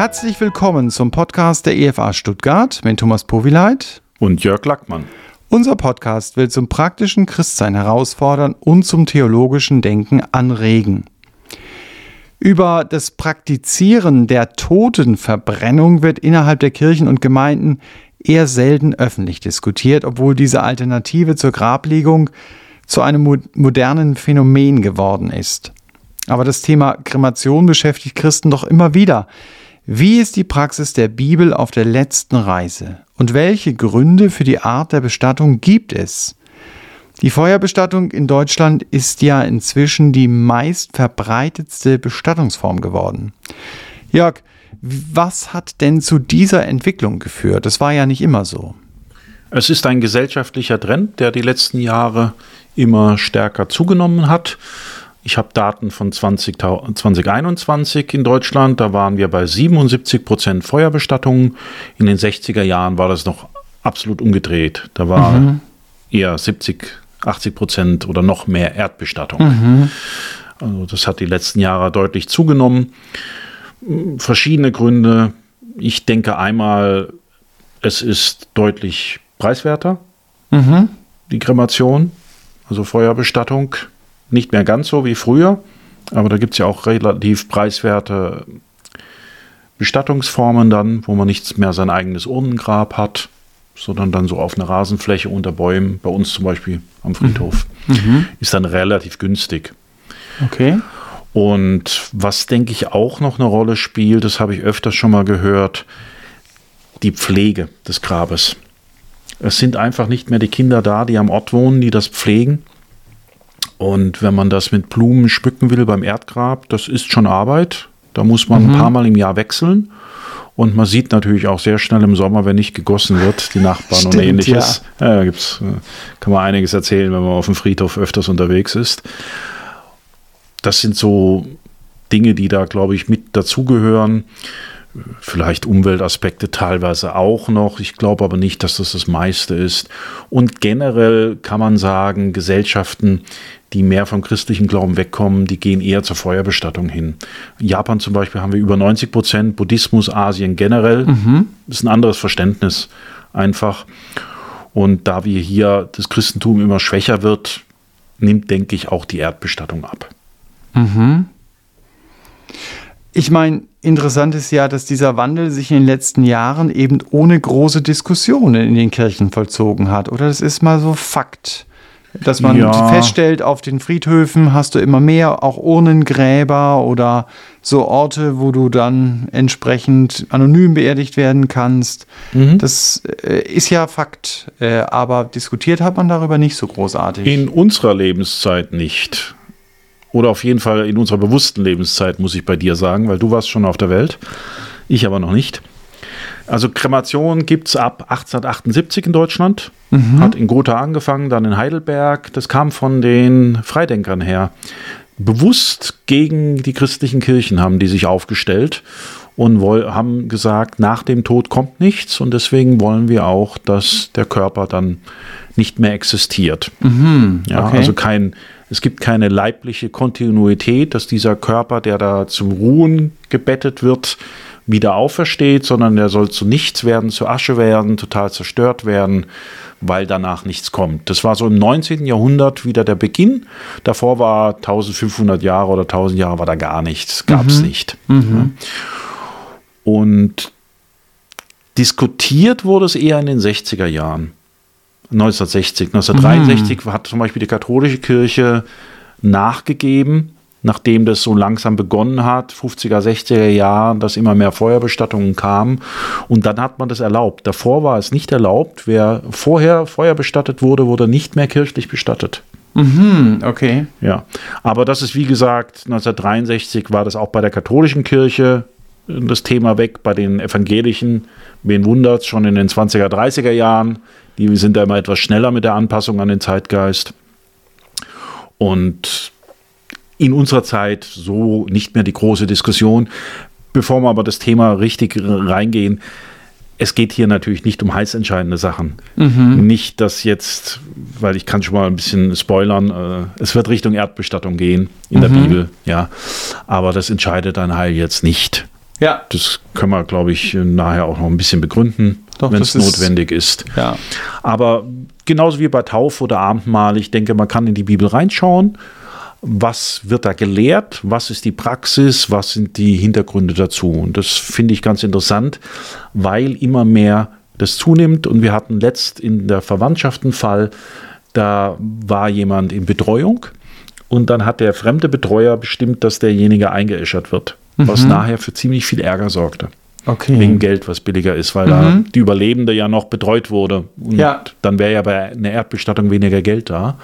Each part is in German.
Herzlich willkommen zum Podcast der EFA Stuttgart mit Thomas Powileit und Jörg Lackmann. Unser Podcast will zum praktischen Christsein herausfordern und zum theologischen Denken anregen. Über das Praktizieren der Totenverbrennung wird innerhalb der Kirchen und Gemeinden eher selten öffentlich diskutiert, obwohl diese Alternative zur Grablegung zu einem modernen Phänomen geworden ist. Aber das Thema Kremation beschäftigt Christen doch immer wieder. Wie ist die Praxis der Bibel auf der letzten Reise? Und welche Gründe für die Art der Bestattung gibt es? Die Feuerbestattung in Deutschland ist ja inzwischen die meist verbreitetste Bestattungsform geworden. Jörg, was hat denn zu dieser Entwicklung geführt? Das war ja nicht immer so. Es ist ein gesellschaftlicher Trend, der die letzten Jahre immer stärker zugenommen hat. Ich habe Daten von 20, 2021 in Deutschland. Da waren wir bei 77 Prozent Feuerbestattungen. In den 60er Jahren war das noch absolut umgedreht. Da war mhm. eher 70, 80 Prozent oder noch mehr Erdbestattung. Mhm. Also das hat die letzten Jahre deutlich zugenommen. Verschiedene Gründe. Ich denke einmal, es ist deutlich preiswerter, mhm. die Kremation, also Feuerbestattung nicht mehr ganz so wie früher, aber da gibt es ja auch relativ preiswerte Bestattungsformen dann, wo man nicht mehr sein eigenes Urnengrab hat, sondern dann so auf einer Rasenfläche unter Bäumen, bei uns zum Beispiel am Friedhof, mhm. mhm. ist dann relativ günstig. Okay. Und was denke ich auch noch eine Rolle spielt, das habe ich öfters schon mal gehört, die Pflege des Grabes. Es sind einfach nicht mehr die Kinder da, die am Ort wohnen, die das pflegen, und wenn man das mit Blumen schmücken will beim Erdgrab, das ist schon Arbeit. Da muss man mhm. ein paar Mal im Jahr wechseln. Und man sieht natürlich auch sehr schnell im Sommer, wenn nicht gegossen wird, die Nachbarn Stimmt, und ähnliches. Ja. Ja, gibt's, äh, kann man einiges erzählen, wenn man auf dem Friedhof öfters unterwegs ist. Das sind so Dinge, die da, glaube ich, mit dazugehören. Vielleicht Umweltaspekte teilweise auch noch. Ich glaube aber nicht, dass das das meiste ist. Und generell kann man sagen, Gesellschaften, die mehr vom christlichen Glauben wegkommen, die gehen eher zur Feuerbestattung hin. In Japan zum Beispiel haben wir über 90 Prozent Buddhismus, Asien generell. Mhm. Das ist ein anderes Verständnis einfach. Und da wir hier das Christentum immer schwächer wird, nimmt, denke ich, auch die Erdbestattung ab. Mhm. Ich meine, interessant ist ja, dass dieser Wandel sich in den letzten Jahren eben ohne große Diskussionen in den Kirchen vollzogen hat. Oder das ist mal so Fakt. Dass man ja. feststellt, auf den Friedhöfen hast du immer mehr auch Urnengräber oder so Orte, wo du dann entsprechend anonym beerdigt werden kannst. Mhm. Das äh, ist ja Fakt, äh, aber diskutiert hat man darüber nicht so großartig. In unserer Lebenszeit nicht. Oder auf jeden Fall in unserer bewussten Lebenszeit, muss ich bei dir sagen, weil du warst schon auf der Welt, ich aber noch nicht. Also Kremation gibt es ab 1878 in Deutschland. Mhm. Hat in Gotha angefangen, dann in Heidelberg. Das kam von den Freidenkern her. Bewusst gegen die christlichen Kirchen haben die sich aufgestellt und haben gesagt, nach dem Tod kommt nichts und deswegen wollen wir auch, dass der Körper dann nicht mehr existiert. Mhm. Ja, okay. Also kein, es gibt keine leibliche Kontinuität, dass dieser Körper, der da zum Ruhen gebettet wird, wieder aufersteht, sondern er soll zu nichts werden, zu Asche werden, total zerstört werden, weil danach nichts kommt. Das war so im 19. Jahrhundert wieder der Beginn. Davor war 1500 Jahre oder 1000 Jahre war da gar nichts, gab es mhm. nicht. Mhm. Und diskutiert wurde es eher in den 60er Jahren. 1960, 1963 mhm. hat zum Beispiel die katholische Kirche nachgegeben nachdem das so langsam begonnen hat, 50er, 60er Jahren, dass immer mehr Feuerbestattungen kamen. Und dann hat man das erlaubt. Davor war es nicht erlaubt. Wer vorher feuerbestattet wurde, wurde nicht mehr kirchlich bestattet. Mhm, okay. Ja, aber das ist wie gesagt, 1963 war das auch bei der katholischen Kirche das Thema weg, bei den evangelischen, wen wundert schon in den 20er, 30er Jahren. Die sind da immer etwas schneller mit der Anpassung an den Zeitgeist. Und in unserer Zeit so nicht mehr die große Diskussion. Bevor wir aber das Thema richtig reingehen, es geht hier natürlich nicht um heiß entscheidende Sachen. Mhm. Nicht, dass jetzt, weil ich kann schon mal ein bisschen spoilern, äh, es wird Richtung Erdbestattung gehen in mhm. der Bibel, ja. Aber das entscheidet dein Heil jetzt nicht. Ja. Das können wir, glaube ich, nachher auch noch ein bisschen begründen, wenn es notwendig ist. Ja. Aber genauso wie bei Taufe oder Abendmahl, ich denke, man kann in die Bibel reinschauen. Was wird da gelehrt? Was ist die Praxis? Was sind die Hintergründe dazu? Und das finde ich ganz interessant, weil immer mehr das zunimmt. Und wir hatten letzt in der Verwandtschaft einen Fall, da war jemand in Betreuung und dann hat der fremde Betreuer bestimmt, dass derjenige eingeäschert wird, was nachher für ziemlich viel Ärger sorgte Okay. wegen Geld, was billiger ist, weil da die Überlebende ja noch betreut wurde. Und Ja. dann wäre ja bei einer Erdbestattung weniger Geld da.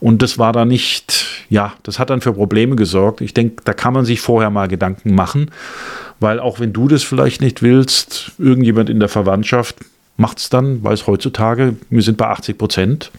Und das war dann nicht, ja, das hat dann für Probleme gesorgt. Ich denke, da kann man sich vorher mal Gedanken machen, weil auch wenn du das vielleicht nicht willst, irgendjemand in der Verwandtschaft macht es dann, weil es heutzutage, wir sind bei 80 Prozent,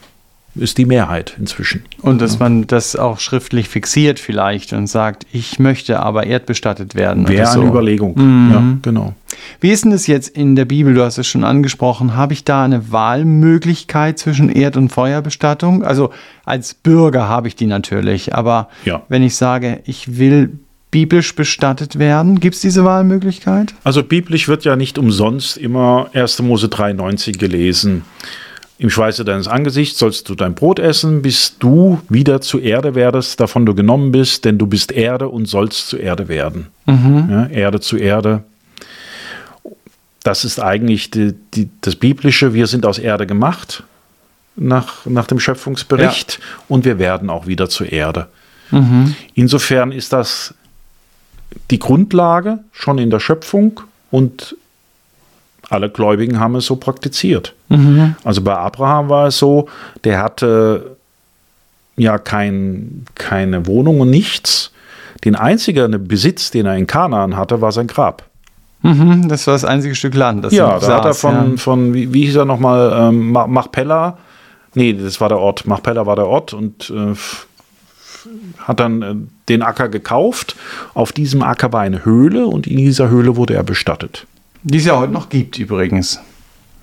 ist die Mehrheit inzwischen. Und dass man das auch schriftlich fixiert vielleicht und sagt, ich möchte aber erdbestattet werden. Wäre so. eine Überlegung. Ja, genau. Wie ist denn das jetzt in der Bibel? Du hast es schon angesprochen. Habe ich da eine Wahlmöglichkeit zwischen Erd- und Feuerbestattung? Also als Bürger habe ich die natürlich, aber Ja. wenn ich sage, ich will biblisch bestattet werden, gibt es diese Wahlmöglichkeit? Also biblisch wird ja nicht umsonst immer 1. Mose 93 gelesen. Im Schweiße deines Angesichts sollst du dein Brot essen, bis du wieder zu Erde werdest, davon du genommen bist, denn du bist Erde und sollst zu Erde werden. Ja, Erde zu Erde. Das ist eigentlich die, die, das Biblische. Wir sind aus Erde gemacht nach, nach dem Schöpfungsbericht und wir werden auch wieder zur Erde. Insofern ist das die Grundlage schon in der Schöpfung und alle Gläubigen haben es so praktiziert. Also bei Abraham war es so, der hatte ja kein, keine Wohnung und nichts. Den einzigen Besitz, den er in Kanaan hatte, war sein Grab. Mhm, das war das einzige Stück Land. Das ja, er da hat er von, ja. von wie, wie hieß er nochmal, ähm, Ma- Machpella, nee, das war der Ort, Machpella war der Ort und äh, hat dann äh, den Acker gekauft. Auf diesem Acker war eine Höhle und in dieser Höhle wurde er bestattet. Die es ja heute noch gibt übrigens.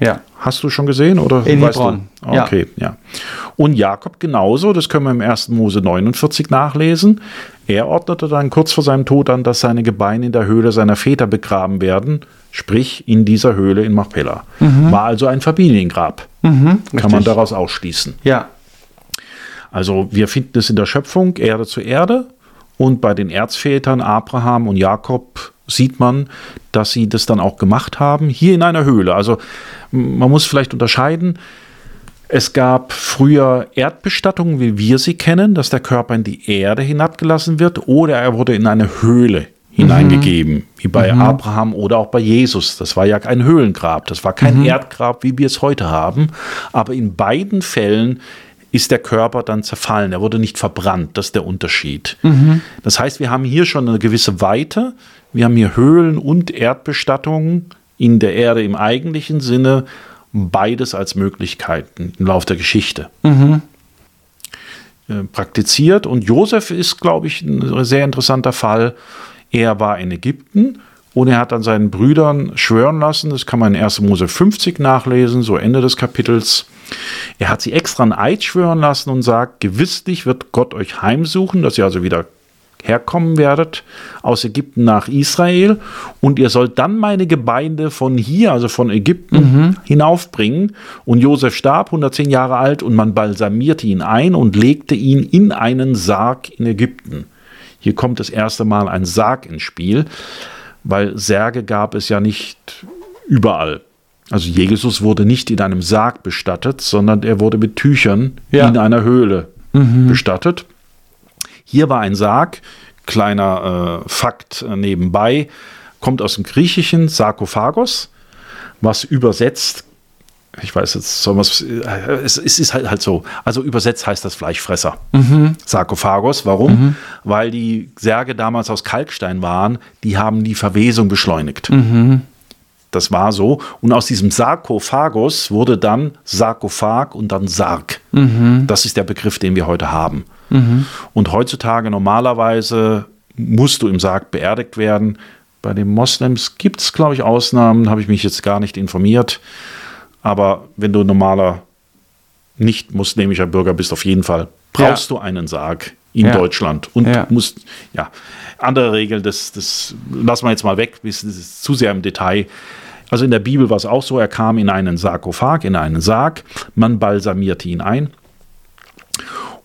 Ja. Hast du schon gesehen oder In weißt Hebron, du? ja. Okay, ja. Und Jakob genauso, das können wir im 1. Mose 49 nachlesen. Er ordnete dann kurz vor seinem Tod an, dass seine Gebeine in der Höhle seiner Väter begraben werden, sprich in dieser Höhle in Machpelah. War also ein Familiengrab. Kann man richtig. daraus ausschließen. Ja. Also wir finden es in der Schöpfung Erde zu Erde und bei den Erzvätern Abraham und Jakob sieht man, dass sie das dann auch gemacht haben, hier in einer Höhle. Also man muss vielleicht unterscheiden. Es gab früher Erdbestattungen, wie wir sie kennen, dass der Körper in die Erde hinabgelassen wird oder er wurde in eine Höhle hineingegeben, wie bei Abraham oder auch bei Jesus. Das war ja ein Höhlengrab, das war kein Erdgrab, wie wir es heute haben. Aber in beiden Fällen ist der Körper dann zerfallen. Er wurde nicht verbrannt. Das ist der Unterschied. Das heißt, wir haben hier schon eine gewisse Weite. Wir haben hier Höhlen und Erdbestattungen in der Erde im eigentlichen Sinne. Beides als Möglichkeiten im Laufe der Geschichte äh, praktiziert. Und Josef ist, glaube ich, ein sehr interessanter Fall. Er war in Ägypten und er hat an seinen Brüdern schwören lassen, das kann man in 1. Mose 50 nachlesen, so Ende des Kapitels. Er hat sie extra einen Eid schwören lassen und sagt, gewisslich wird Gott euch heimsuchen, dass ihr also wieder herkommen werdet aus Ägypten nach Israel und ihr sollt dann meine Gebeine von hier, also von Ägypten, hinaufbringen. Und Josef starb 110 Jahre alt und man balsamierte ihn ein und legte ihn in einen Sarg in Ägypten. Hier kommt das erste Mal ein Sarg ins Spiel, weil Särge gab es ja nicht überall. Also Jesus wurde nicht in einem Sarg bestattet, sondern er wurde mit Tüchern Ja. in einer Höhle bestattet. Hier war ein Sarg, kleiner äh, Fakt nebenbei, kommt aus dem Griechischen Sarkophagos, was übersetzt, ich weiß jetzt, soll man's- äh, es, es ist halt, halt so, also übersetzt heißt das Fleischfresser. Sarkophagos, warum? Weil die Särge damals aus Kalkstein waren, die haben die Verwesung beschleunigt. Das war so. Und aus diesem Sarkophagos wurde dann Sarkophag und dann Sarg. Das ist der Begriff, den wir heute haben. Und heutzutage normalerweise musst du im Sarg beerdigt werden. Bei den Moslems gibt es, glaube ich, Ausnahmen, habe ich mich jetzt gar nicht informiert. Aber wenn du normaler nicht muslimischer Bürger bist, auf jeden Fall brauchst du einen Sarg in Ja. Deutschland und Ja. muss, ja, andere Regeln, das, das lassen wir jetzt mal weg, das ist zu sehr im Detail. Also in der Bibel war es auch so, er kam in einen Sarkophag, in einen Sarg, man balsamierte ihn ein.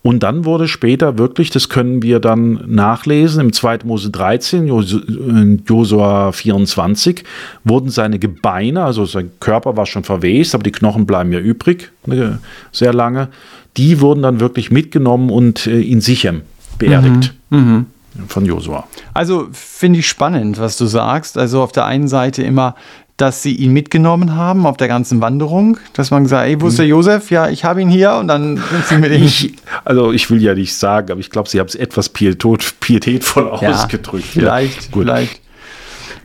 Und dann wurde später wirklich, das können wir dann nachlesen, im 2. Mose 13, Jos- äh, Josua 24, wurden seine Gebeine, also sein Körper war schon verwest, aber die Knochen bleiben ja übrig, ne, sehr lange, die wurden dann wirklich mitgenommen und äh, in Sichem beerdigt von Josua. Also finde ich spannend, was du sagst. Also auf der einen Seite immer, dass sie ihn mitgenommen haben auf der ganzen Wanderung, dass man gesagt, ey, wo ist der Josef? Ja, ich habe ihn hier und dann sind sie mit ihm. Ich, also ich will ja nicht sagen, aber ich glaube, sie haben es etwas pietot, pietätvoll Ja, ausgedrückt. Vielleicht, ja. Gut. vielleicht.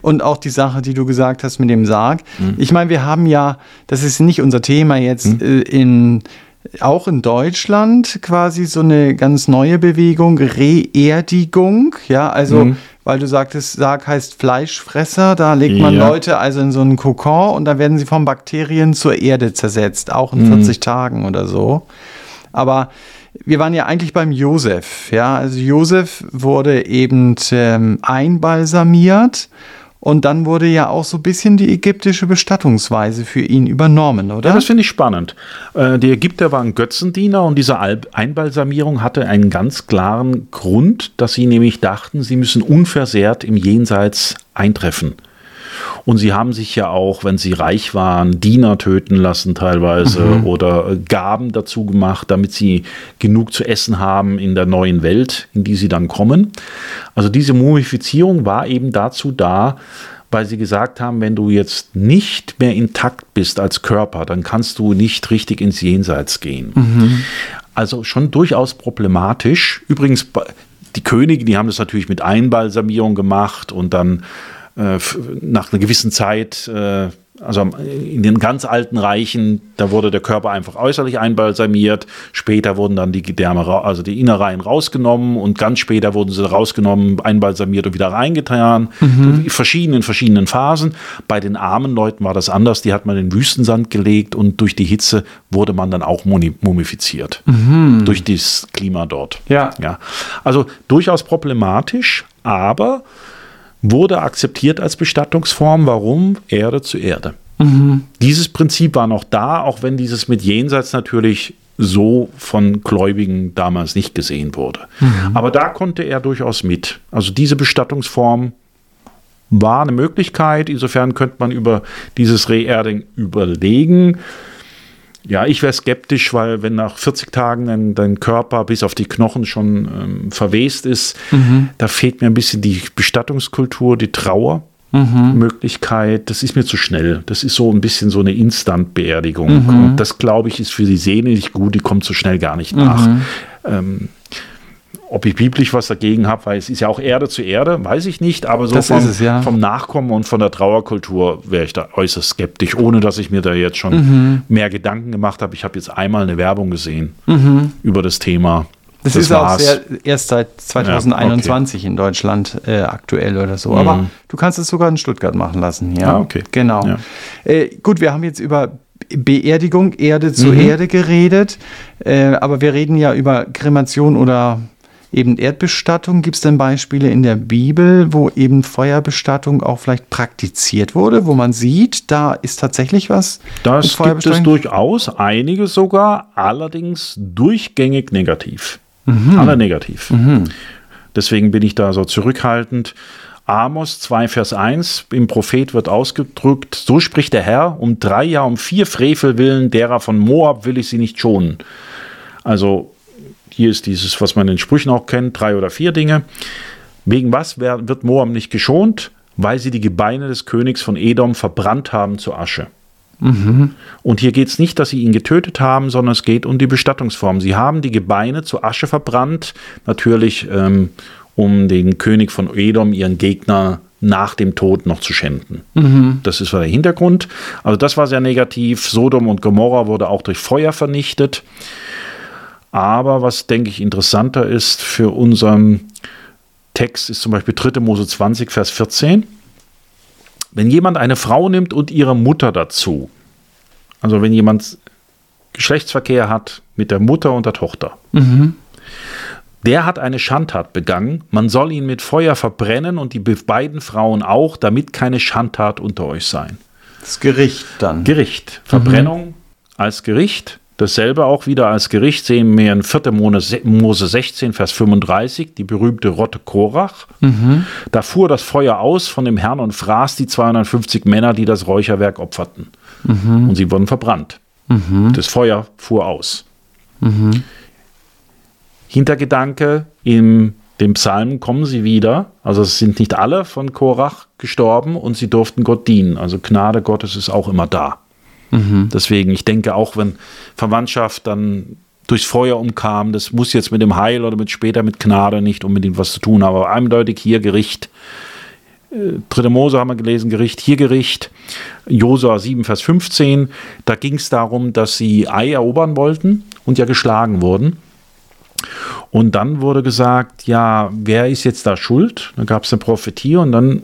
Und auch die Sache, die du gesagt hast mit dem Sarg. Mhm. Ich meine, wir haben ja, das ist nicht unser Thema jetzt, äh, in, auch in Deutschland quasi so eine ganz neue Bewegung, Reerdigung. Ja, also, Mhm. weil du sagtest, Sarg heißt Fleischfresser, da legt man Ja. Leute also in so einen Kokon und dann werden sie von Bakterien zur Erde zersetzt, auch in 40 Tagen oder so. Aber wir waren ja eigentlich beim Josef. Ja, also Josef wurde eben ähm, einbalsamiert und dann wurde ja auch so ein bisschen die ägyptische Bestattungsweise für ihn übernommen, oder? Ja, das finde ich spannend. Äh, die Ägypter waren Götzendiener und diese Al- Einbalsamierung hatte einen ganz klaren Grund, dass sie nämlich dachten, sie müssen unversehrt im Jenseits eintreffen. Und sie haben sich ja auch, wenn sie reich waren, Diener töten lassen teilweise oder äh, Gaben dazu gemacht, damit sie genug zu essen haben in der neuen Welt, in die sie dann kommen. Also diese Mumifizierung war eben dazu da, weil sie gesagt haben, wenn du jetzt nicht mehr intakt bist als Körper, dann kannst du nicht richtig ins Jenseits gehen. Also schon durchaus problematisch. Übrigens, die Könige, die haben das natürlich mit Einbalsamierung gemacht und dann äh, nach einer gewissen Zeit, äh, also in den ganz alten Reichen, da wurde der Körper einfach äußerlich einbalsamiert. Später wurden dann die Gedärme, also die Innereien rausgenommen und ganz später wurden sie rausgenommen, einbalsamiert und wieder reingetan. In verschiedenen, verschiedenen Phasen. Bei den armen Leuten war das anders. Die hat man in den Wüstensand gelegt und durch die Hitze wurde man dann auch mumifiziert. Durch das Klima dort. Ja. Ja, also durchaus problematisch, aber wurde akzeptiert als Bestattungsform. Warum? Erde zu Erde. Dieses Prinzip war noch da, auch wenn dieses mit Jenseits natürlich so von Gläubigen damals nicht gesehen wurde. Aber da konnte er durchaus mit. Also diese Bestattungsform war eine Möglichkeit. Insofern könnte man über dieses Reerding überlegen. Ja, ich wäre skeptisch, weil wenn nach 40 Tagen dein, dein Körper bis auf die Knochen schon ähm, verwest ist, da fehlt mir ein bisschen die Bestattungskultur, die Trauermöglichkeit. Das ist mir zu schnell. Das ist so ein bisschen so eine Instant-Beerdigung. Und das, glaube ich, ist für die Seele nicht gut. Die kommt so schnell gar nicht nach. Ähm, ob ich biblisch was dagegen habe, weil es ist ja auch Erde zu Erde, weiß ich nicht, aber so Das vom, es, ja. vom Nachkommen und von der Trauerkultur wäre ich da äußerst skeptisch, ohne dass ich mir da jetzt schon Mhm. mehr Gedanken gemacht habe. Ich habe jetzt einmal eine Werbung gesehen über das Thema. Mhm. Das, ist auch sehr, erst seit 2021 in Deutschland äh, aktuell oder so. Aber du kannst es sogar in Stuttgart machen lassen. Ja, Mhm. Ah, okay. Genau. Ja. Äh, gut, wir haben jetzt über Beerdigung, Erde zu Mhm. Erde geredet. Äh, aber wir reden ja über Kremation oder eben Erdbestattung. Gibt es denn Beispiele in der Bibel, wo eben Feuerbestattung auch vielleicht praktiziert wurde, wo man sieht, da ist tatsächlich was? Das gibt es durchaus, einige sogar, allerdings durchgängig negativ. Mhm. Alle negativ. Deswegen bin ich da so zurückhaltend. Amos 2, Vers 1, im Prophet wird ausgedrückt, so spricht der Herr, um drei Jahre, um vier Frevel willen derer von Moab will ich sie nicht schonen. Also hier ist dieses, was man in den Sprüchen auch kennt, drei oder vier Dinge. Wegen was wird Moab nicht geschont? Weil sie die Gebeine des Königs von Edom verbrannt haben zu Asche. Und hier geht es nicht, dass sie ihn getötet haben, sondern es geht um die Bestattungsform. Sie haben die Gebeine zu Asche verbrannt, natürlich ähm, um den König von Edom, ihren Gegner, nach dem Tod noch zu schänden. Das ist der Hintergrund. Also das war sehr negativ. Sodom und Gomorra wurde auch durch Feuer vernichtet. Aber was, denke ich, interessanter ist für unseren Text, ist zum Beispiel 3. Mose 20, Vers 14. Wenn jemand eine Frau nimmt und ihre Mutter dazu, also wenn jemand Geschlechtsverkehr hat mit der Mutter und der Tochter, der hat eine Schandtat begangen, man soll ihn mit Feuer verbrennen und die beiden Frauen auch, damit keine Schandtat unter euch sein. Das Gericht dann. Gericht. Verbrennung mhm. als Gericht. Dasselbe auch wieder als Gericht sehen wir in 4. Mose 16, Vers 35, die berühmte Rotte Korach. Mhm. Da fuhr das Feuer aus von dem Herrn und fraß die 250 Männer, die das Räucherwerk opferten. Mhm. Und sie wurden verbrannt. Mhm. Das Feuer fuhr aus. Mhm. Hintergedanke, in dem Psalm kommen sie wieder. Also es sind nicht alle von Korach gestorben und sie durften Gott dienen. Also Gnade Gottes ist auch immer da. Mhm. Deswegen, ich denke auch, wenn Verwandtschaft dann durchs Feuer umkam, das muss jetzt mit dem Heil oder mit später mit Gnade nicht unbedingt was zu tun haben, aber eindeutig hier Gericht. Äh, Dritte Mose haben wir gelesen, Gericht, hier Gericht. Josua 7, Vers 15. Da ging es darum, dass sie Ei erobern wollten und ja geschlagen wurden. Und dann wurde gesagt, ja, wer ist jetzt da schuld? Dann gab es eine Prophetie und dann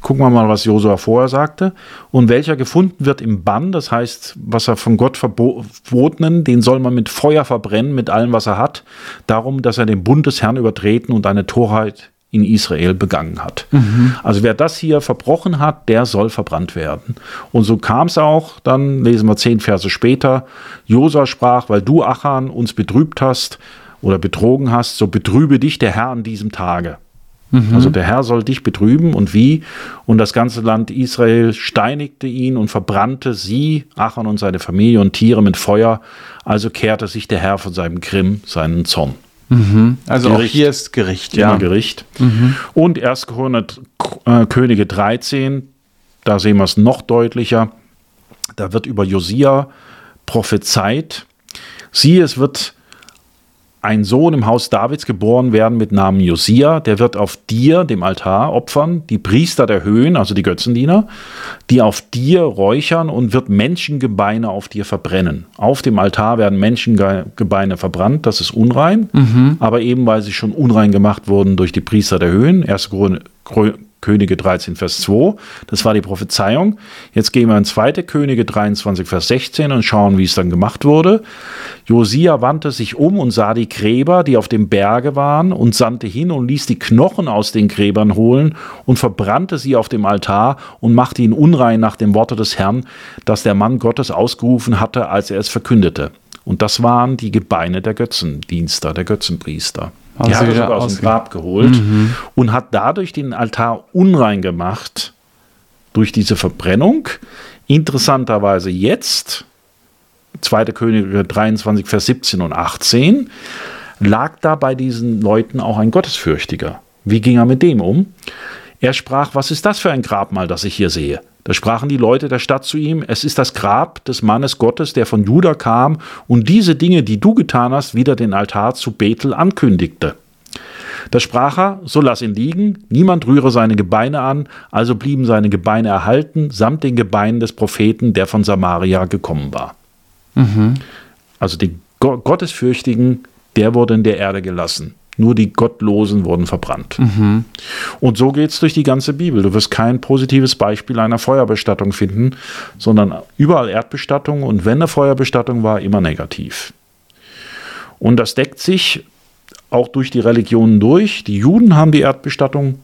gucken wir mal, was Josua vorher sagte. Und welcher gefunden wird im Bann, das heißt, was er von Gott verbotenen, den soll man mit Feuer verbrennen, mit allem, was er hat. Darum, dass er den Bund des Herrn übertreten und eine Torheit in Israel begangen hat. Mhm. Also wer das hier verbrochen hat, der soll verbrannt werden. Und so kam es auch, dann lesen wir zehn Verse später, Josua sprach, weil du, Achan, uns betrübt hast oder betrogen hast, so betrübe dich der Herr an diesem Tage. Mhm. Also der Herr soll dich betrüben und wie? Und das ganze Land Israel steinigte ihn und verbrannte sie, Achan und seine Familie und Tiere mit Feuer. Also kehrte sich der Herr von seinem Grimm, seinen Zorn. Mhm. Also Gericht, auch hier ist Gericht, ja. Gericht. Mhm. Und 1. Äh, Könige 13, da sehen wir es noch deutlicher. Da wird über Josia prophezeit. Siehe, es wird ein Sohn im Haus Davids geboren werden mit Namen Josia, der wird auf dir, dem Altar, opfern, die Priester der Höhen, also die Götzendiener, die auf dir räuchern und wird Menschengebeine auf dir verbrennen. Auf dem Altar werden Menschengebeine verbrannt, das ist unrein, mhm. aber eben weil sie schon unrein gemacht wurden durch die Priester der Höhen, 1. Könige 13, Vers 2. Das war die Prophezeiung. Jetzt gehen wir in 2. Könige 23, Vers 16 und schauen, wie es dann gemacht wurde. Josia wandte sich um und sah die Gräber, die auf dem Berge waren, und sandte hin und ließ die Knochen aus den Gräbern holen und verbrannte sie auf dem Altar und machte ihn unrein nach dem Worte des Herrn, das der Mann Gottes ausgerufen hatte, als er es verkündete. Und das waren die Gebeine der Götzendienster, der Götzenpriester. Die hat er sogar aus dem Grab geholt mhm. und hat dadurch den Altar unrein gemacht durch diese Verbrennung. Interessanterweise jetzt, 2. Könige 23, Vers 17 und 18, lag da bei diesen Leuten auch ein Gottesfürchtiger. Wie ging er mit dem um? Er sprach, was ist das für ein Grabmal, das ich hier sehe? Da sprachen die Leute der Stadt zu ihm, es ist das Grab des Mannes Gottes, der von Juda kam und diese Dinge, die du getan hast, wieder den Altar zu Bethel ankündigte. Da sprach er, so lass ihn liegen, niemand rühre seine Gebeine an, also blieben seine Gebeine erhalten, samt den Gebeinen des Propheten, der von Samaria gekommen war. Mhm. Also die Gottesfürchtigen, der wurde in der Erde gelassen. Nur die Gottlosen wurden verbrannt. Mhm. Und so geht es durch die ganze Bibel. Du wirst kein positives Beispiel einer Feuerbestattung finden, sondern überall Erdbestattung und wenn eine Feuerbestattung war, immer negativ. Und das deckt sich auch durch die Religionen durch. Die Juden haben die Erdbestattung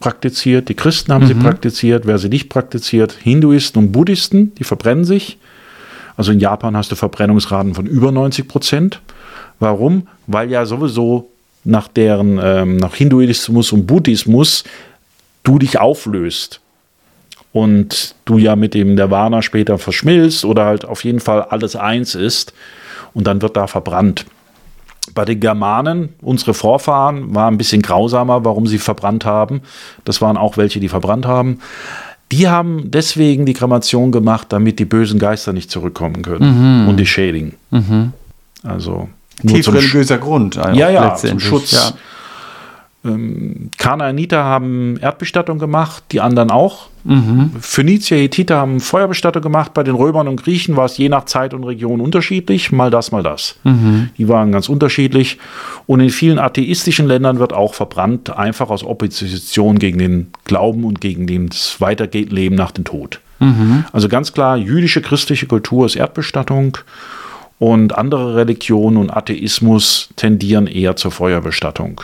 praktiziert, die Christen haben mhm. sie praktiziert, wer sie nicht praktiziert, Hinduisten und Buddhisten, die verbrennen sich. Also in Japan hast du Verbrennungsraten von über 90 Prozent. Warum? Weil ja sowieso nach deren, ähm, nach Hinduismus und Buddhismus du dich auflöst und du ja mit dem Nirvana später verschmilzt oder halt auf jeden Fall alles eins ist und dann wird da verbrannt. Bei den Germanen, unsere Vorfahren, war ein bisschen grausamer, warum sie verbrannt haben. Das waren auch welche, die verbrannt haben. Die haben deswegen die Kremation gemacht, damit die bösen Geister nicht zurückkommen können mhm. und die schädigen. Mhm. Also Tief religiöser Grund. Ja, ja, zum Schutz. Ja. Ähm, Kanaaniter haben Erdbestattung gemacht, die anderen auch. Mhm. Phönizier, Hethiter haben Feuerbestattung gemacht. Bei den Römern und Griechen war es je nach Zeit und Region unterschiedlich. Mal das, mal das. Mhm. Die waren ganz unterschiedlich. Und in vielen atheistischen Ländern wird auch verbrannt, einfach aus Opposition gegen den Glauben und gegen das Weiterleben nach dem Tod. Mhm. Also ganz klar, jüdische, christliche Kultur ist Erdbestattung. Und andere Religionen und Atheismus tendieren eher zur Feuerbestattung.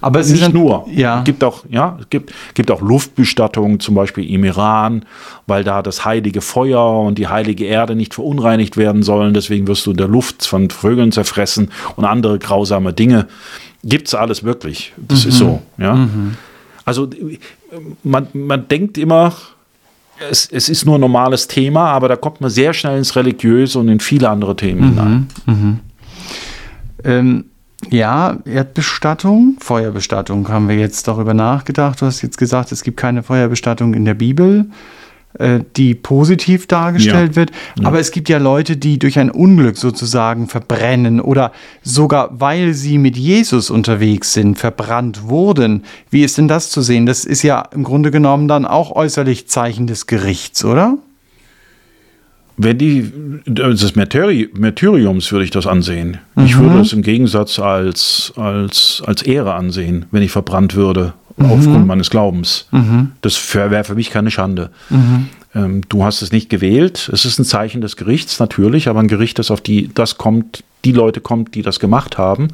Aber es nicht ist nur. Ja. Es gibt auch, ja, es gibt, gibt auch Luftbestattungen, zum Beispiel im Iran, weil da das heilige Feuer und die heilige Erde nicht verunreinigt werden sollen. Deswegen wirst du in der Luft von Vögeln zerfressen und andere grausame Dinge. Gibt es alles wirklich. Das ist so, ja. Also man, man denkt immer, es, es ist nur ein normales Thema, aber da kommt man sehr schnell ins Religiöse und in viele andere Themen hinein. Ähm, ja, Erdbestattung, Feuerbestattung haben wir jetzt darüber nachgedacht. Du hast jetzt gesagt, es gibt keine Feuerbestattung in der Bibel, die positiv dargestellt Ja. wird. Aber es gibt ja Leute, die durch ein Unglück sozusagen verbrennen oder sogar weil sie mit Jesus unterwegs sind, verbrannt wurden. Wie ist denn das zu sehen? Das ist ja im Grunde genommen dann auch äußerlich Zeichen des Gerichts, oder? Wenn die, des Martyri Martyriums würde ich das ansehen. Ich würde es im Gegensatz als, als, als Ehre ansehen, wenn ich verbrannt würde, aufgrund meines Glaubens. Das wäre für mich keine Schande. Ähm, du hast es nicht gewählt. Es ist ein Zeichen des Gerichts, natürlich, aber ein Gericht, das auf die, das kommt, die Leute kommt, die das gemacht haben.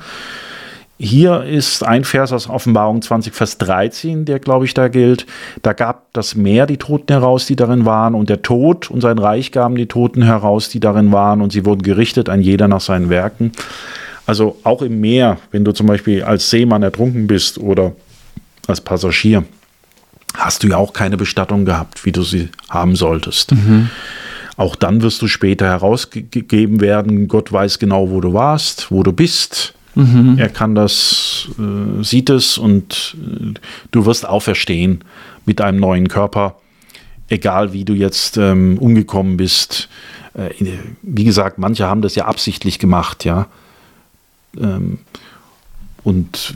Hier ist ein Vers aus Offenbarung 20, Vers 13, der, glaube ich, da gilt. Da gab das Meer die Toten heraus, die darin waren, und der Tod und sein Reich gaben die Toten heraus, die darin waren, und sie wurden gerichtet, ein jeder nach seinen Werken. Also auch im Meer, wenn du zum Beispiel als Seemann ertrunken bist oder als Passagier, hast du ja auch keine Bestattung gehabt, wie du sie haben solltest. Auch dann wirst du später herausgegeben werden. Gott weiß genau, wo du warst, wo du bist. Er kann das, äh, sieht es und äh, du wirst auferstehen mit einem neuen Körper, egal wie du jetzt ähm, umgekommen bist. Äh, wie gesagt, manche haben das ja absichtlich gemacht, ja. Ähm, und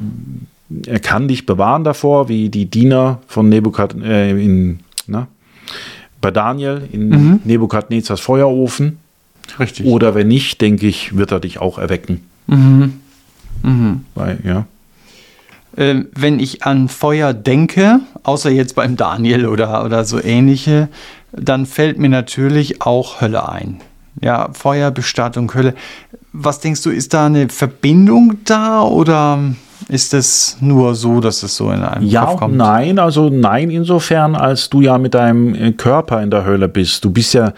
er kann dich bewahren davor, wie die Diener von Nebukadnezar äh, in, na, bei Daniel in Nebukadnezars Feuerofen. Richtig. Oder wenn nicht, denke ich, wird er dich auch erwecken. Weil, ja. Ähm, wenn ich an Feuer denke, außer jetzt beim Daniel oder, oder so ähnliche, dann fällt mir natürlich auch Hölle ein. Ja, Feuer, Bestattung, Hölle. Was denkst du, ist da eine Verbindung da oder ist es nur so, dass es so in einem Ja, Kopf kommt? nein, also nein, insofern, als du ja mit deinem äh, Körper in der Hölle bist. Du bist ja,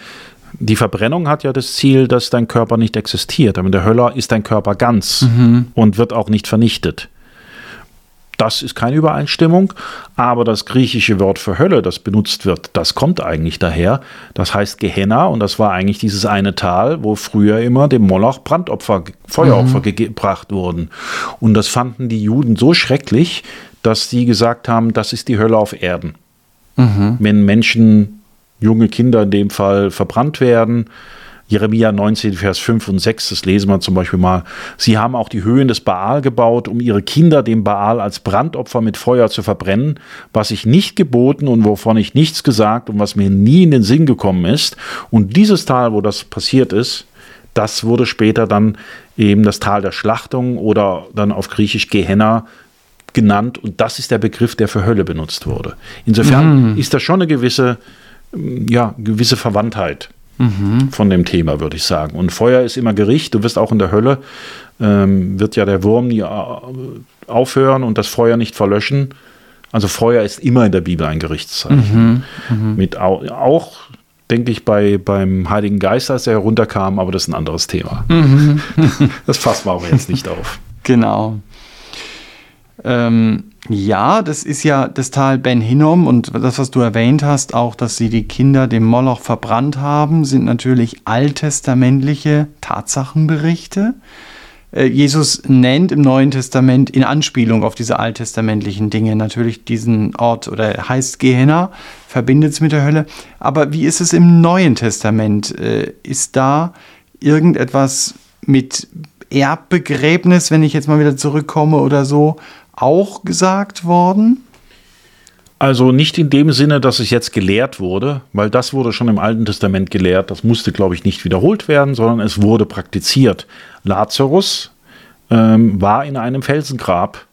die Verbrennung hat ja das Ziel, dass dein Körper nicht existiert. Aber in der Hölle ist dein Körper ganz und wird auch nicht vernichtet. Das ist keine Übereinstimmung, aber das griechische Wort für Hölle, das benutzt wird, das kommt eigentlich daher. Das heißt Gehenna und das war eigentlich dieses eine Tal, wo früher immer dem Moloch Brandopfer, Feueropfer gebracht wurden. Und das fanden die Juden so schrecklich, dass sie gesagt haben, das ist die Hölle auf Erden. Wenn Menschen, junge Kinder in dem Fall, verbrannt werden, Jeremia 19, Vers 5 und 6, das lesen wir zum Beispiel mal. Sie haben auch die Höhen des Baal gebaut, um ihre Kinder dem Baal als Brandopfer mit Feuer zu verbrennen, was ich nicht geboten und wovon ich nichts gesagt und was mir nie in den Sinn gekommen ist. Und dieses Tal, wo das passiert ist, das wurde später dann eben das Tal der Schlachtung oder dann auf Griechisch Gehenna genannt. Und das ist der Begriff, der für Hölle benutzt wurde. Insofern ist da schon eine gewisse, ja, gewisse Verwandtheit von dem Thema, würde ich sagen. Und Feuer ist immer Gericht. Du wirst auch in der Hölle, ähm, wird ja der Wurm nie äh, aufhören und das Feuer nicht verlöschen. Also Feuer ist immer in der Bibel ein Gerichtszeichen. Mit au auch, denke ich, bei, beim Heiligen Geist, als er herunterkam, aber das ist ein anderes Thema. das fassen wir aber jetzt nicht auf. Genau. Ähm, ja, das ist ja das Tal Ben Hinnom und das, was du erwähnt hast, auch, dass sie die Kinder dem Moloch verbrannt haben, sind natürlich alttestamentliche Tatsachenberichte. Äh, Jesus nennt im Neuen Testament in Anspielung auf diese alttestamentlichen Dinge natürlich diesen Ort oder heißt Gehenna, verbindet es mit der Hölle. Aber wie ist es im Neuen Testament? Äh, Ist da irgendetwas mit Erbbegräbnis, wenn ich jetzt mal wieder zurückkomme oder so, auch gesagt worden? Also nicht in dem Sinne, dass es jetzt gelehrt wurde, weil das wurde schon im Alten Testament gelehrt. Das musste, glaube ich, nicht wiederholt werden, sondern es wurde praktiziert. Lazarus ähm, war in einem Felsengrab.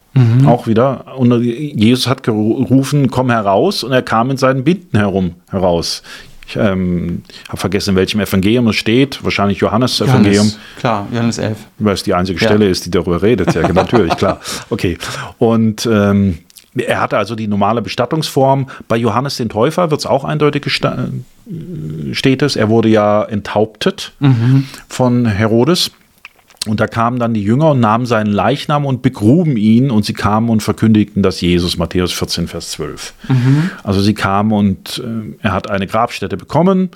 Auch wieder. Und Jesus hat gerufen, komm heraus, und er kam in seinen Binden herum heraus. Ich ähm, habe vergessen, in welchem Evangelium es steht. Wahrscheinlich Johannes Evangelium. Johannes, klar, Johannes 11. Weil es die einzige Ja. Stelle ist, die darüber redet. Ja, natürlich, klar. Okay. Und ähm, er hatte also die normale Bestattungsform. Bei Johannes den Täufer wird es auch eindeutig äh, steht es. Er wurde ja enthauptet von Herodes. Und da kamen dann die Jünger und nahmen seinen Leichnam und begruben ihn und sie kamen und verkündigten das Jesus, Matthäus 14, Vers 12. Also sie kamen und äh, er hat eine Grabstätte bekommen.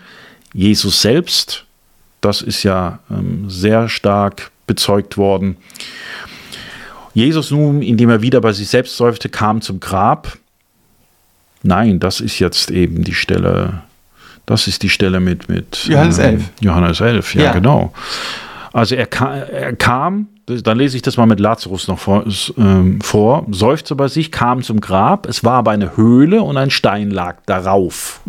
Jesus selbst, das ist ja ähm, sehr stark bezeugt worden. Jesus nun, indem er wieder bei sich selbst seufzte, kam zum Grab. Nein, das ist jetzt eben die Stelle, das ist die Stelle mit, mit Johannes ähm, 11. Johannes 11, ja, Ja. genau. Also er, ka er kam, dann lese ich das mal mit Lazarus noch vor, ähm, vor, seufzte bei sich, kam zum Grab, es war aber eine Höhle und ein Stein lag darauf.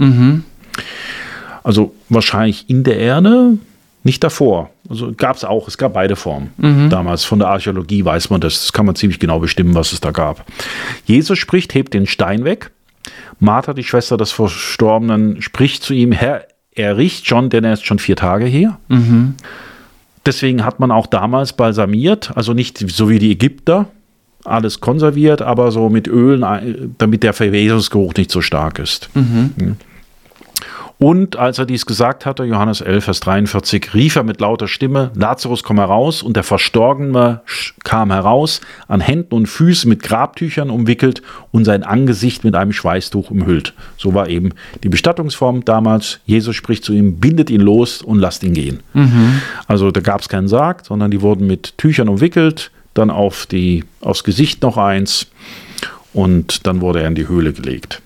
Also wahrscheinlich in der Erde, nicht davor. Also gab es auch, es gab beide Formen. Damals von der Archäologie weiß man das, das kann man ziemlich genau bestimmen, was es da gab. Jesus spricht, hebt den Stein weg. Martha, die Schwester des Verstorbenen, spricht zu ihm, Herr, er riecht schon, denn er ist schon vier Tage her. Deswegen hat man auch damals balsamiert, also nicht so wie die Ägypter, alles konserviert, aber so mit Ölen, äh, damit der Verwesungsgeruch nicht so stark ist. Mhm. Und als er dies gesagt hatte, Johannes 11, Vers 43, rief er mit lauter Stimme, Lazarus, komm heraus. Und der Verstorbene kam heraus, an Händen und Füßen mit Grabtüchern umwickelt und sein Angesicht mit einem Schweißtuch umhüllt. So war eben die Bestattungsform damals. Jesus spricht zu ihm, bindet ihn los und lasst ihn gehen. Also da gab es keinen Sarg, sondern die wurden mit Tüchern umwickelt, dann auf die, aufs Gesicht noch eins und dann wurde er in die Höhle gelegt.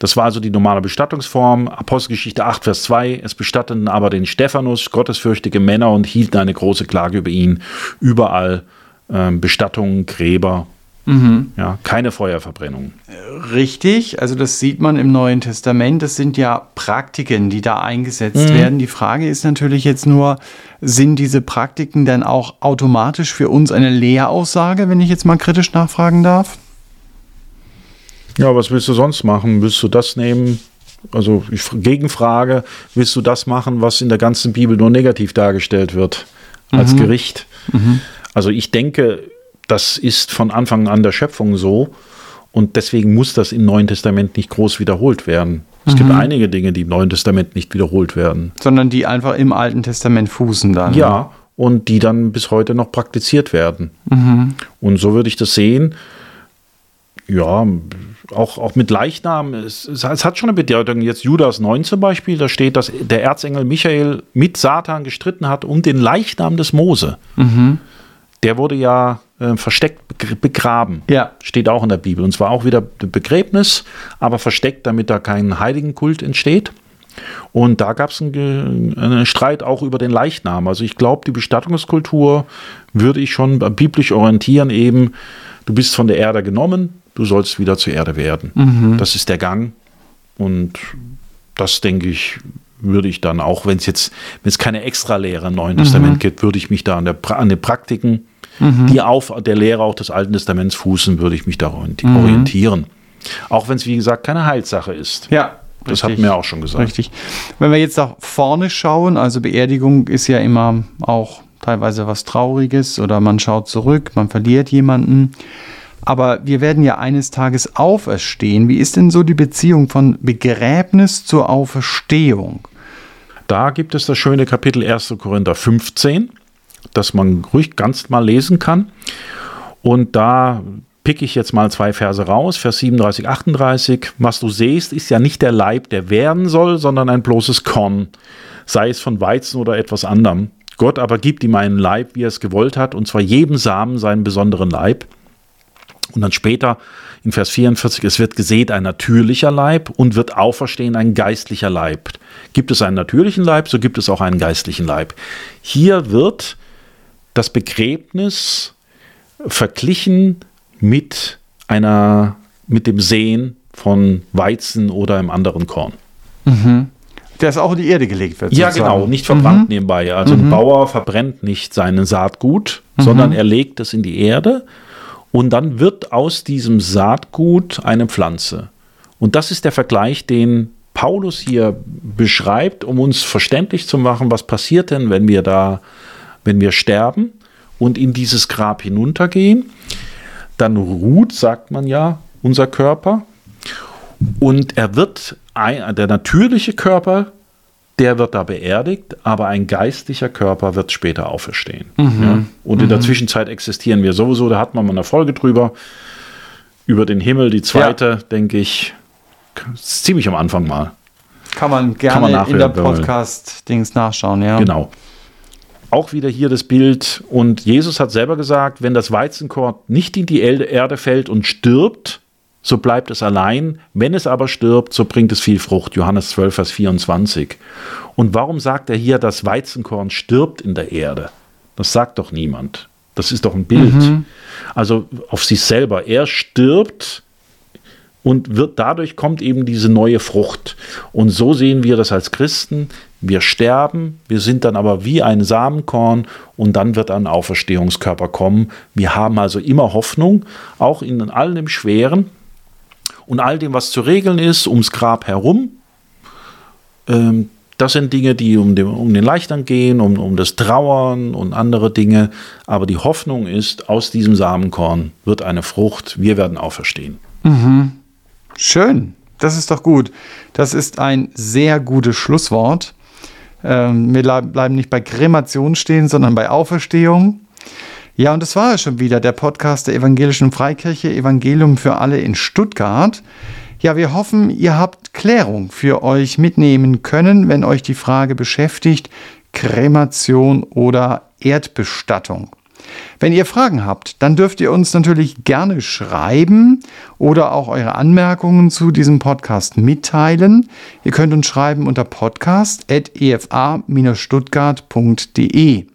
Das war also die normale Bestattungsform. Apostelgeschichte 8, Vers 2. Es bestatteten aber den Stephanus, gottesfürchtige Männer, und hielten eine große Klage über ihn. Überall ähm, Bestattungen, Gräber, ja, keine Feuerverbrennung. Richtig, also das sieht man im Neuen Testament. Das sind ja Praktiken, die da eingesetzt werden. Die Frage ist natürlich jetzt nur, sind diese Praktiken dann auch automatisch für uns eine Lehraussage, wenn ich jetzt mal kritisch nachfragen darf? Ja, was willst du sonst machen? Willst du das nehmen? Also ich Gegenfrage, willst du das machen, was in der ganzen Bibel nur negativ dargestellt wird als Gericht? Also ich denke, das ist von Anfang an der Schöpfung so und deswegen muss das im Neuen Testament nicht groß wiederholt werden. Es gibt einige Dinge, die im Neuen Testament nicht wiederholt werden. Sondern die einfach im Alten Testament fußen dann. Ja, und die dann bis heute noch praktiziert werden. Und so würde ich das sehen. Ja, auch, auch mit Leichnam. Es, es, es hat schon eine Bedeutung. Jetzt Judas 9 zum Beispiel, da steht, dass der Erzengel Michael mit Satan gestritten hat um den Leichnam des Mose. Der wurde ja äh, versteckt begr- begraben. Ja. Steht auch in der Bibel. Und zwar auch wieder Begräbnis, aber versteckt, damit da kein Heiligenkult entsteht. Und da gab es einen, einen Streit auch über den Leichnam. Also ich glaube, die Bestattungskultur würde ich schon biblisch orientieren, eben, du bist von der Erde genommen, du sollst wieder zur Erde werden. Das ist der Gang. Und das, denke ich, würde ich dann auch, wenn es jetzt, wenn es keine Extralehre im Neuen Testament gibt, würde ich mich da an, der, an den Praktiken, die auf der Lehre auch des Alten Testaments fußen, würde ich mich da orienti- orientieren. Auch wenn es, wie gesagt, keine Heilsache ist. Ja. Das richtig. hatten wir auch schon gesagt. Richtig. Wenn wir jetzt nach vorne schauen, also Beerdigung ist ja immer auch teilweise was Trauriges oder man schaut zurück, man verliert jemanden. Aber wir werden ja eines Tages auferstehen. Wie ist denn so die Beziehung von Begräbnis zur Auferstehung? Da gibt es das schöne Kapitel 1. Korinther 15, das man ruhig ganz mal lesen kann. Und da picke ich jetzt mal zwei Verse raus, Vers 37, 38. Was du siehst, ist ja nicht der Leib, der werden soll, sondern ein bloßes Korn, sei es von Weizen oder etwas anderem. Gott aber gibt ihm einen Leib, wie er es gewollt hat, und zwar jedem Samen seinen besonderen Leib. Und dann später in Vers 44, es wird gesät ein natürlicher Leib und wird auferstehen ein geistlicher Leib. Gibt es einen natürlichen Leib, so gibt es auch einen geistlichen Leib. Hier wird das Begräbnis verglichen mit einer, mit dem Sehen von Weizen oder einem anderen Korn. Der es auch in die Erde gelegt wird. Ja, sozusagen. genau, nicht verbrannt nebenbei. Also ein Bauer verbrennt nicht seinen Saatgut, sondern er legt es in die Erde und dann wird aus diesem Saatgut eine Pflanze. Und das ist der Vergleich, den Paulus hier beschreibt, um uns verständlich zu machen, was passiert denn, wenn wir da, wenn wir sterben und in dieses Grab hinuntergehen. Dann ruht, sagt man ja, unser Körper. Und er wird, ein, der natürliche Körper, der wird da beerdigt, aber ein geistlicher Körper wird später auferstehen. Mhm. Ja? Und mhm. in der mhm. Zwischenzeit existieren wir sowieso, da hat man mal eine Folge drüber, über den Himmel, die zweite, ja. denke ich, ziemlich am Anfang mal. Kann man gerne Kann man in der Podcast-Dings nachschauen, ja. Genau. Auch wieder hier das Bild. Und Jesus hat selber gesagt, wenn das Weizenkorn nicht in die Erde fällt und stirbt, so bleibt es allein. Wenn es aber stirbt, so bringt es viel Frucht. Johannes 12, Vers 24. Und warum sagt er hier, das Weizenkorn stirbt in der Erde? Das sagt doch niemand. Das ist doch ein Bild. Mhm. Also auf sich selber. Er stirbt und wird, dadurch kommt eben diese neue Frucht. Und so sehen wir das als Christen. Wir sterben, wir sind dann aber wie ein Samenkorn und dann wird ein Auferstehungskörper kommen. Wir haben also immer Hoffnung, auch in all dem Schweren und all dem, was zu regeln ist, ums Grab herum. Ähm, das sind Dinge, die um den, um den Leichtern gehen, um, um das Trauern und andere Dinge. Aber die Hoffnung ist, aus diesem Samenkorn wird eine Frucht. Wir werden auferstehen. Mhm. Schön, das ist doch gut. Das ist ein sehr gutes Schlusswort. Ähm, wir bleiben nicht bei Kremation stehen, sondern bei Auferstehung. Ja, und das war es schon wieder, der Podcast der Evangelischen Freikirche Evangelium für alle in Stuttgart. Ja, wir hoffen, ihr habt Klärung für euch mitnehmen können, wenn euch die Frage beschäftigt, Kremation oder Erdbestattung. Wenn ihr Fragen habt, dann dürft ihr uns natürlich gerne schreiben oder auch eure Anmerkungen zu diesem Podcast mitteilen. Ihr könnt uns schreiben unter podcast.efa-stuttgart.de.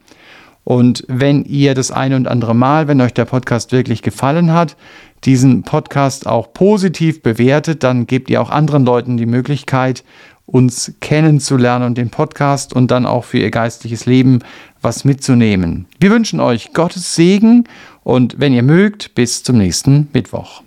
Und wenn ihr das eine und andere Mal, wenn euch der Podcast wirklich gefallen hat, diesen Podcast auch positiv bewertet, dann gebt ihr auch anderen Leuten die Möglichkeit, uns kennenzulernen und den Podcast und dann auch für ihr geistliches Leben was mitzunehmen. Wir wünschen euch Gottes Segen und wenn ihr mögt, bis zum nächsten Mittwoch.